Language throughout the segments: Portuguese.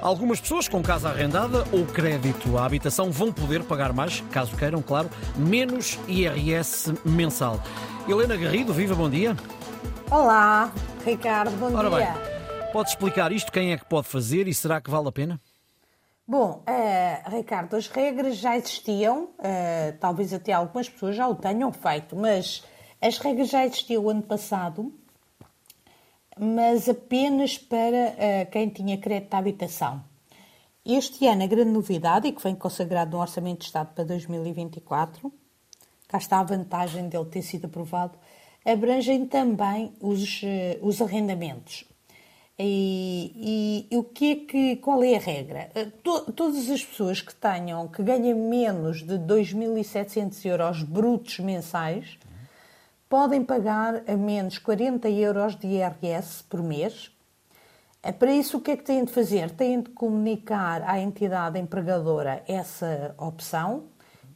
Algumas pessoas com casa arrendada ou crédito à habitação vão poder pagar mais, caso queiram, claro, menos IRS mensal. Helena Garrido, viva, bom dia. Olá, Ricardo, bom Ora dia. bem, pode explicar isto? Quem é que pode fazer e será que vale a pena? Bom, eh, Ricardo, as regras já existiam, eh, talvez até algumas pessoas já o tenham feito, mas as regras já existiam ano passado, mas apenas para eh, quem tinha crédito à habitação. Este ano, a grande novidade, e que vem consagrado no Orçamento de Estado para 2024, cá está a vantagem dele ter sido aprovado, abrangem também os, eh, os arrendamentos. E, e, e o que é que, qual é a regra? Eh, to- todas as pessoas que tenham, que ganhem menos de 2.700 euros brutos mensais, podem pagar a menos 40 euros de IRS por mês. Eh, Para isso, o que é que têm de fazer? Têm de comunicar à entidade empregadora essa opção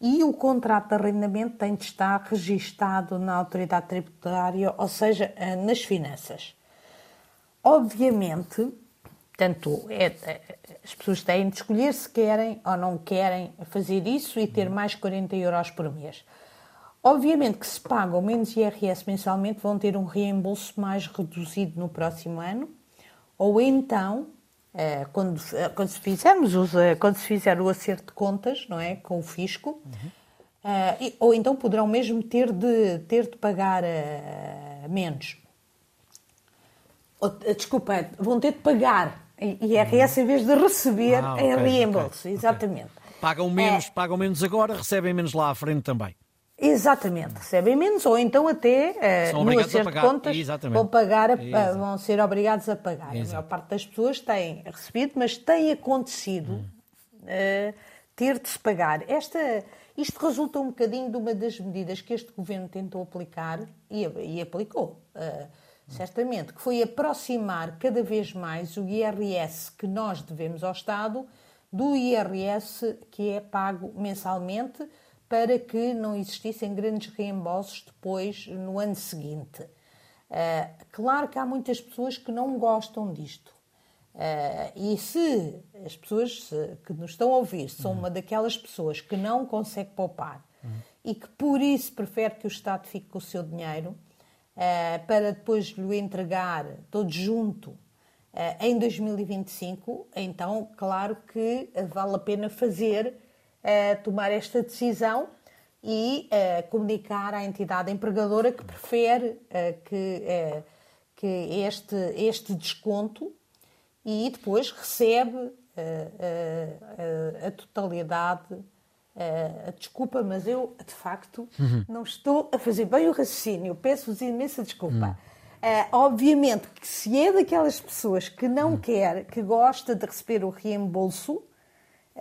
e o contrato de arrendamento tem de estar registado na autoridade tributária, ou seja, eh, nas finanças. Obviamente, tanto é, é, as pessoas têm de escolher se querem ou não querem fazer isso e ter mais 40 euros por mês. Obviamente que se pagam menos IRS mensalmente vão ter um reembolso mais reduzido no próximo ano, ou então, eh, quando, eh, quando, se fizermos os, eh, quando se fizer o acerto de contas, não é, com o fisco, e- ou então poderão mesmo ter de, ter de pagar menos. Desculpa, vão ter de pagar IRS em vez de receber Ah, em ok, reembolso. ok, ok. Exatamente. Pagam menos, É. pagam menos agora, recebem menos lá à frente também. Exatamente, recebem menos, ou então até eh, São no a acerto de contas Exatamente. vão, pagar a- a- Exato. vão ser obrigados a pagar. A maior Exato. parte das pessoas tem recebido, mas tem acontecido Hum. eh, ter de se pagar. Esta, isto resulta um bocadinho de uma das medidas que este governo tentou aplicar e, e aplicou. eh, certamente, que foi aproximar cada vez mais o IRS que nós devemos ao Estado do IRS que é pago mensalmente para que não existissem grandes reembolsos depois no ano seguinte. Ah, claro que há muitas pessoas que não gostam disto. Ah, e se as pessoas que nos estão a ouvir são uma daquelas pessoas que não consegue poupar e que por isso prefere que o Estado fique com o seu dinheiro ah, para depois lhe entregar todo junto em 2025, então, claro que vale a pena fazer, tomar esta decisão e eh, comunicar à entidade empregadora que prefere eh, que, eh, que este, este desconto e depois recebe eh, a totalidade. eh, desculpa, mas eu, de facto, não estou a fazer bem o raciocínio. Peço-vos imensa desculpa. Eh, obviamente que se é daquelas pessoas que não quer, que gosta de receber o reembolso,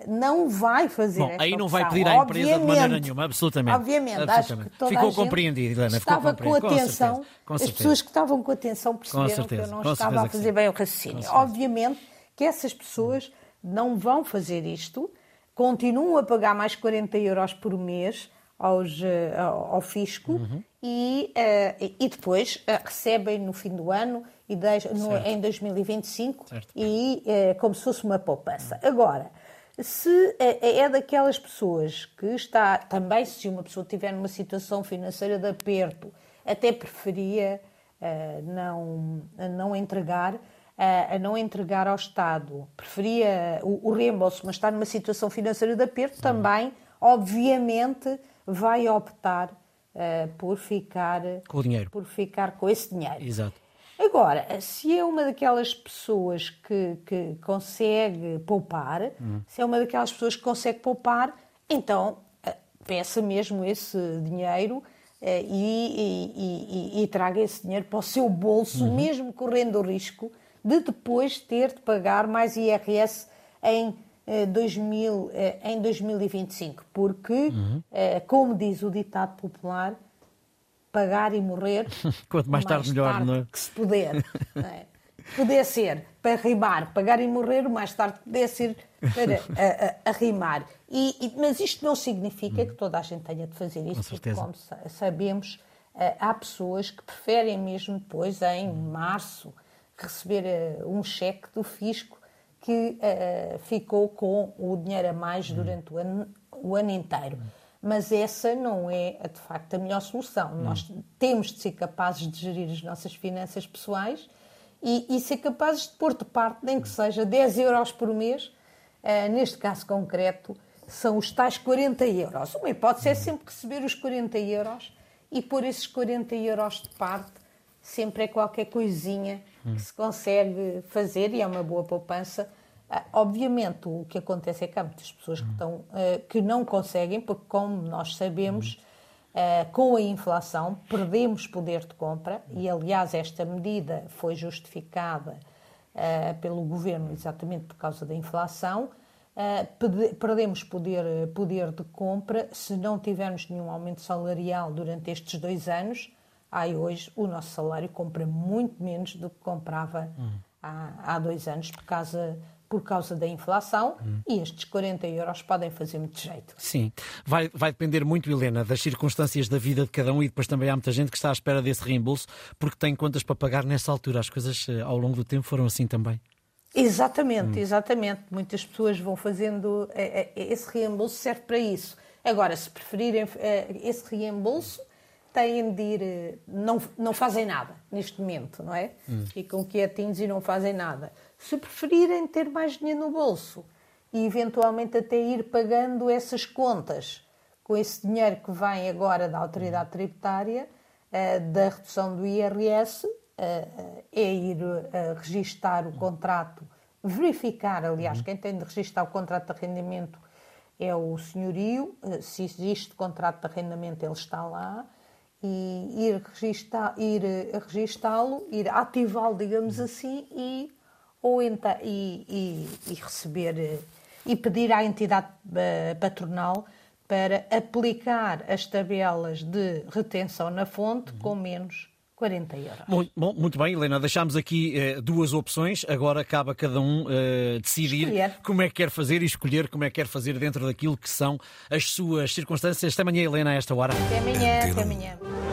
não vai fazer Bom, aí não vai opção. pedir à empresa de maneira Obviamente. nenhuma, absolutamente. Obviamente, Absolutamente. acho que toda Ficou compreendido, Helena, ficou Estava com compreendido, com atenção, certeza, com as certeza. pessoas que estavam com atenção perceberam certeza, que eu não com estava a fazer bem o raciocínio. Obviamente que essas pessoas não vão fazer isto, continuam a pagar mais 40 euros por mês aos, eh, ao, ao fisco Uhum. e, eh, e depois eh, recebem no fim do ano e deixam- no- em 2025 Certo. e eh, como se fosse uma poupança. Agora, se eh, é daquelas pessoas que está, também se uma pessoa tiver numa situação financeira de aperto, até preferia eh, não, a não entregar, eh, a não entregar ao Estado, preferia o, o reembolso, mas está numa situação financeira de aperto, também, obviamente, vai optar eh, por ficar Com o dinheiro. por ficar com esse dinheiro. Exato. Agora, se é uma daquelas pessoas que, que consegue poupar, se é uma daquelas pessoas que consegue poupar, então eh, peça mesmo esse dinheiro eh, e, e- e- e traga esse dinheiro para o seu bolso, mesmo correndo o risco de depois ter de pagar mais IRS em, eh, 2000, eh, em 2025. Porque, eh, como diz o ditado popular, pagar e morrer. Quanto mais tarde, melhor, não é? Que se puder. é? Poder ser para rimar, pagar e morrer, o mais tarde poder ser para a, a- a rimar. E, e- mas isto não significa que toda a gente tenha de fazer isso, porque, como sa- sabemos, eh, há pessoas que preferem mesmo depois, em março, receber eh, um cheque do fisco que uh, ficou com o dinheiro a mais durante o ano, o ano inteiro. Mas essa não é, de facto, a melhor solução. Nós temos de ser capazes de gerir as nossas finanças pessoais e, e ser capazes de pôr de parte, nem que seja 10 euros por mês, uh, neste caso concreto, são os tais 40 euros. Uma hipótese é sempre receber os 40 euros e pôr esses 40 euros de parte sempre é qualquer coisinha que se consegue fazer e é uma boa poupança. Ah, obviamente, o que acontece é que há muitas pessoas que, estão, ah, que não conseguem, porque, como nós sabemos, ah, com a inflação perdemos poder de compra e, aliás, esta medida foi justificada pelo governo exatamente por causa da inflação. perdemos poder, poder de compra se não tivermos nenhum aumento salarial durante estes dois anos Ai, hoje o nosso salário compra muito menos do que comprava hum. há, há dois anos por causa, por causa da inflação hum. e estes 40 euros podem fazer muito jeito. Sim, vai, vai depender muito, Helena, das circunstâncias da vida de cada um e depois também há muita gente que está à espera desse reembolso porque tem contas para pagar nessa altura. As coisas eh, ao longo do tempo foram assim também. Exatamente, hum. exatamente. Muitas pessoas vão fazendo. Eh, eh, esse reembolso serve para isso. Agora, se preferirem esse reembolso, têm de ir, eh, não, não fazem nada neste momento, não é? Hum. Ficam quietinhos e não fazem nada. Se preferirem ter mais dinheiro no bolso e eventualmente até ir pagando essas contas com esse dinheiro que vem agora da autoridade tributária, eh, da redução do IRS, eh, é ir registar o contrato, verificar, aliás, quem tem de registar o contrato de arrendamento é o senhorio, se existe contrato de arrendamento ele está lá, e ir, registá, ir eh, registá-lo, ir ativá-lo, digamos assim, e, ou então, e, e, e, receber eh, e pedir à entidade eh, patronal para aplicar as tabelas de retenção na fonte com menos 40 euros. Muito, bom, muito bem, Helena, deixámos aqui eh, duas opções, agora acaba cada um eh, decidir escolher. como é que quer fazer e escolher como é que quer fazer dentro daquilo que são as suas circunstâncias. Até amanhã, Helena, a esta hora. Até amanhã, até amanhã.